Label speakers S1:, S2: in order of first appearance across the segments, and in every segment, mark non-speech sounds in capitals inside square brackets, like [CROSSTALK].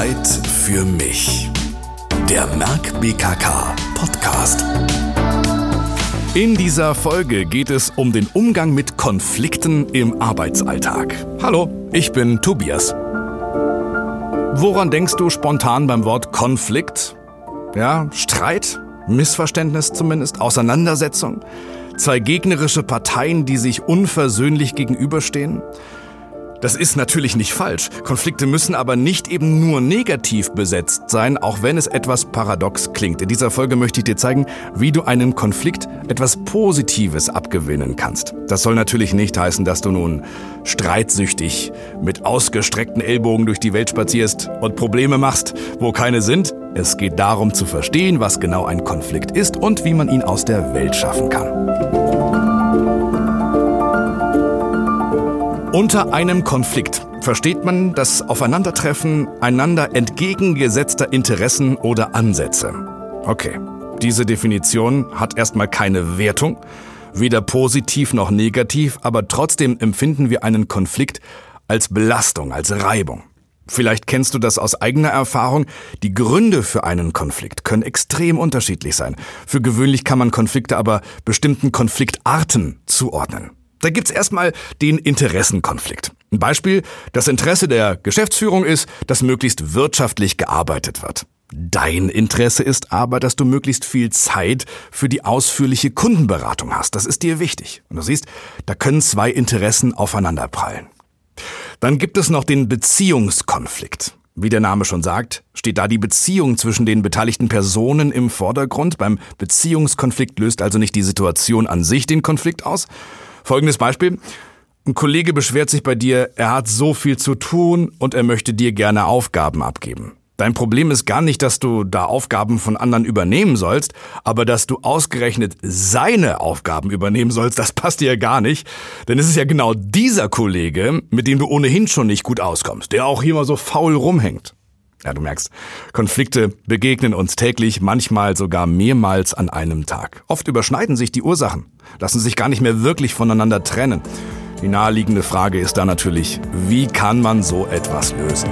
S1: Zeit für mich. Der Merck BKK Podcast.
S2: In dieser Folge geht es um den Umgang mit Konflikten im Arbeitsalltag. Hallo, ich bin Tobias. Woran denkst du spontan beim Wort Konflikt? Ja, Streit, Missverständnis zumindest, Auseinandersetzung, zwei gegnerische Parteien, die sich unversöhnlich gegenüberstehen. Das ist natürlich nicht falsch. Konflikte müssen aber nicht eben nur negativ besetzt sein, auch wenn es etwas paradox klingt. In dieser Folge möchte ich dir zeigen, wie du einem Konflikt etwas Positives abgewinnen kannst. Das soll natürlich nicht heißen, dass du nun streitsüchtig mit ausgestreckten Ellbogen durch die Welt spazierst und Probleme machst, wo keine sind. Es geht darum zu verstehen, was genau ein Konflikt ist und wie man ihn aus der Welt schaffen kann. Unter einem Konflikt versteht man das Aufeinandertreffen einander entgegengesetzter Interessen oder Ansätze. Okay, diese Definition hat erstmal keine Wertung, weder positiv noch negativ, aber trotzdem empfinden wir einen Konflikt als Belastung, als Reibung. Vielleicht kennst du das aus eigener Erfahrung. Die Gründe für einen Konflikt können extrem unterschiedlich sein. Für gewöhnlich kann man Konflikte aber bestimmten Konfliktarten zuordnen. Da gibt's erstmal den Interessenkonflikt. Ein Beispiel, das Interesse der Geschäftsführung ist, dass möglichst wirtschaftlich gearbeitet wird. Dein Interesse ist aber, dass du möglichst viel Zeit für die ausführliche Kundenberatung hast. Das ist dir wichtig. Und du siehst, da können zwei Interessen aufeinanderprallen. Dann gibt es noch den Beziehungskonflikt. Wie der Name schon sagt, steht da die Beziehung zwischen den beteiligten Personen im Vordergrund. Beim Beziehungskonflikt löst also nicht die Situation an sich den Konflikt aus, Folgendes Beispiel. Ein Kollege beschwert sich bei dir, er hat so viel zu tun und er möchte dir gerne Aufgaben abgeben. Dein Problem ist gar nicht, dass du da Aufgaben von anderen übernehmen sollst, aber dass du ausgerechnet seine Aufgaben übernehmen sollst, das passt dir ja gar nicht. Denn es ist ja genau dieser Kollege, mit dem du ohnehin schon nicht gut auskommst, der auch hier mal so faul rumhängt. Ja, du merkst, Konflikte begegnen uns täglich, manchmal sogar mehrmals an einem Tag. Oft überschneiden sich die Ursachen, lassen sich gar nicht mehr wirklich voneinander trennen. Die naheliegende Frage ist da natürlich, wie kann man so etwas lösen?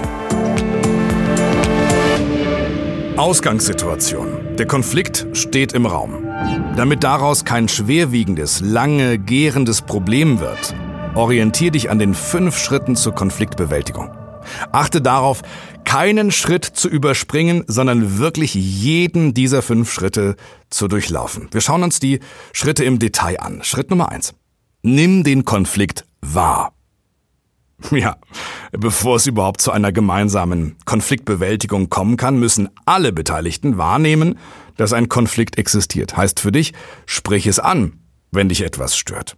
S2: Ausgangssituation. Der Konflikt steht im Raum. Damit daraus kein schwerwiegendes, lange gärendes Problem wird, orientier dich an den fünf Schritten zur Konfliktbewältigung. Achte darauf, keinen Schritt zu überspringen, sondern wirklich jeden dieser fünf Schritte zu durchlaufen. Wir schauen uns die Schritte im Detail an. Schritt Nummer eins. Nimm den Konflikt wahr. [LAUGHS] Ja, bevor es überhaupt zu einer gemeinsamen Konfliktbewältigung kommen kann, müssen alle Beteiligten wahrnehmen, dass ein Konflikt existiert. Heißt für dich, sprich es an, wenn dich etwas stört.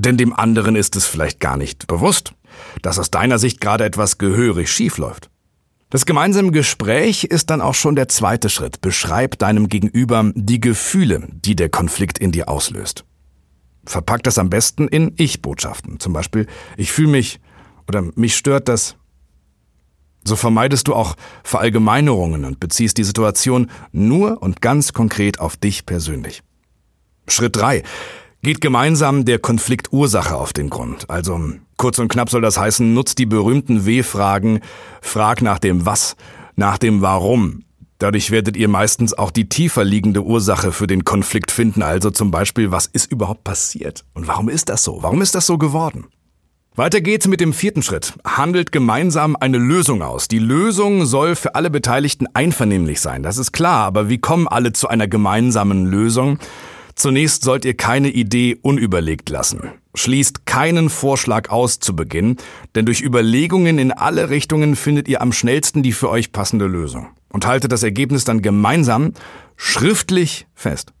S2: Denn dem anderen ist es vielleicht gar nicht bewusst, dass aus deiner Sicht gerade etwas gehörig schief läuft. Das gemeinsame Gespräch ist dann auch schon der zweite Schritt. Beschreib deinem Gegenüber die Gefühle, die der Konflikt in dir auslöst. Verpack das am besten in Ich-Botschaften. Zum Beispiel, ich fühle mich oder mich stört das. So vermeidest du auch Verallgemeinerungen und beziehst die Situation nur und ganz konkret auf dich persönlich. Schritt drei: Geht gemeinsam der Konfliktursache auf den Grund. Also kurz und knapp soll das heißen, nutzt die berühmten W-Fragen, frag nach dem Was, nach dem Warum. Dadurch werdet ihr meistens auch die tiefer liegende Ursache für den Konflikt finden, also zum Beispiel, was ist überhaupt passiert und warum ist das so? Warum ist das so geworden? Weiter geht's mit dem vierten Schritt. Handelt gemeinsam eine Lösung aus. Die Lösung soll für alle Beteiligten einvernehmlich sein. Das ist klar, aber wie kommen alle zu einer gemeinsamen Lösung? Zunächst sollt ihr keine Idee unüberlegt lassen. Schließt keinen Vorschlag aus zu Beginn, denn durch Überlegungen in alle Richtungen findet ihr am schnellsten die für euch passende Lösung. Und haltet das Ergebnis dann gemeinsam schriftlich fest.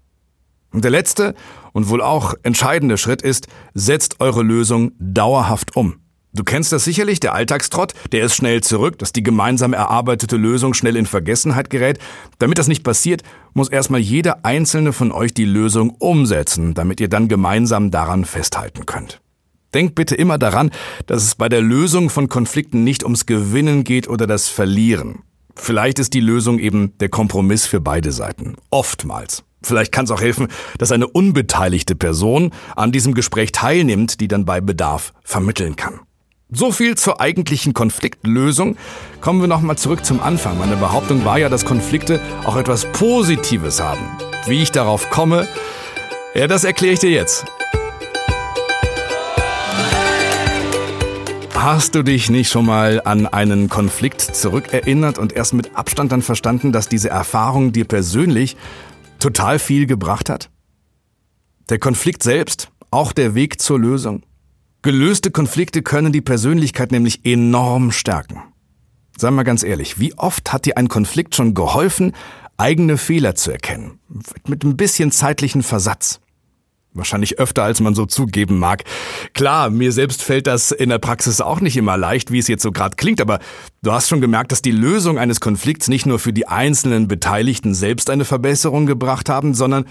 S2: Und der letzte und wohl auch entscheidende Schritt ist, setzt eure Lösung dauerhaft um. Du kennst das sicherlich, der Alltagstrott, der ist schnell zurück, dass die gemeinsam erarbeitete Lösung schnell in Vergessenheit gerät. Damit das nicht passiert, muss erstmal jeder einzelne von euch die Lösung umsetzen, damit ihr dann gemeinsam daran festhalten könnt. Denkt bitte immer daran, dass es bei der Lösung von Konflikten nicht ums Gewinnen geht oder das Verlieren. Vielleicht ist die Lösung eben der Kompromiss für beide Seiten. Oftmals. Vielleicht kann es auch helfen, dass eine unbeteiligte Person an diesem Gespräch teilnimmt, die dann bei Bedarf vermitteln kann. So viel zur eigentlichen Konfliktlösung. Kommen wir nochmal zurück zum Anfang. Meine Behauptung war ja, dass Konflikte auch etwas Positives haben. Wie ich darauf komme, ja, das erkläre ich dir jetzt. Hast du dich nicht schon mal an einen Konflikt zurückerinnert und erst mit Abstand dann verstanden, dass diese Erfahrung dir persönlich total viel gebracht hat? Der Konflikt selbst, auch der Weg zur Lösung. Gelöste Konflikte können die Persönlichkeit nämlich enorm stärken. Sei mal ganz ehrlich, wie oft hat dir ein Konflikt schon geholfen, eigene Fehler zu erkennen? Mit ein bisschen zeitlichen Versatz. Wahrscheinlich öfter, als man so zugeben mag. Klar, mir selbst fällt das in der Praxis auch nicht immer leicht, wie es jetzt so gerade klingt, aber du hast schon gemerkt, dass die Lösung eines Konflikts nicht nur für die einzelnen Beteiligten selbst eine Verbesserung gebracht haben, sondern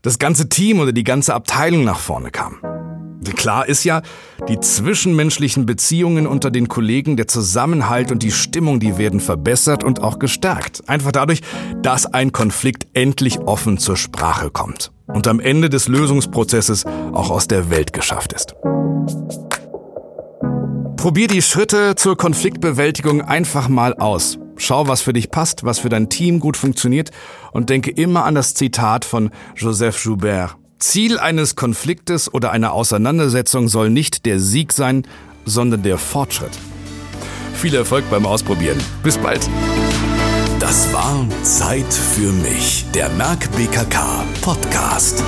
S2: das ganze Team oder die ganze Abteilung nach vorne kam. Klar ist ja, die zwischenmenschlichen Beziehungen unter den Kollegen, der Zusammenhalt und die Stimmung, die werden verbessert und auch gestärkt. Einfach dadurch, dass ein Konflikt endlich offen zur Sprache kommt und am Ende des Lösungsprozesses auch aus der Welt geschafft ist. Probier die Schritte zur Konfliktbewältigung einfach mal aus. Schau, was für dich passt, was für dein Team gut funktioniert und denke immer an das Zitat von Joseph Joubert. Ziel eines Konfliktes oder einer Auseinandersetzung soll nicht der Sieg sein, sondern der Fortschritt. Viel Erfolg beim Ausprobieren. Bis bald.
S1: Das war Zeit für mich, der Merck BKK Podcast.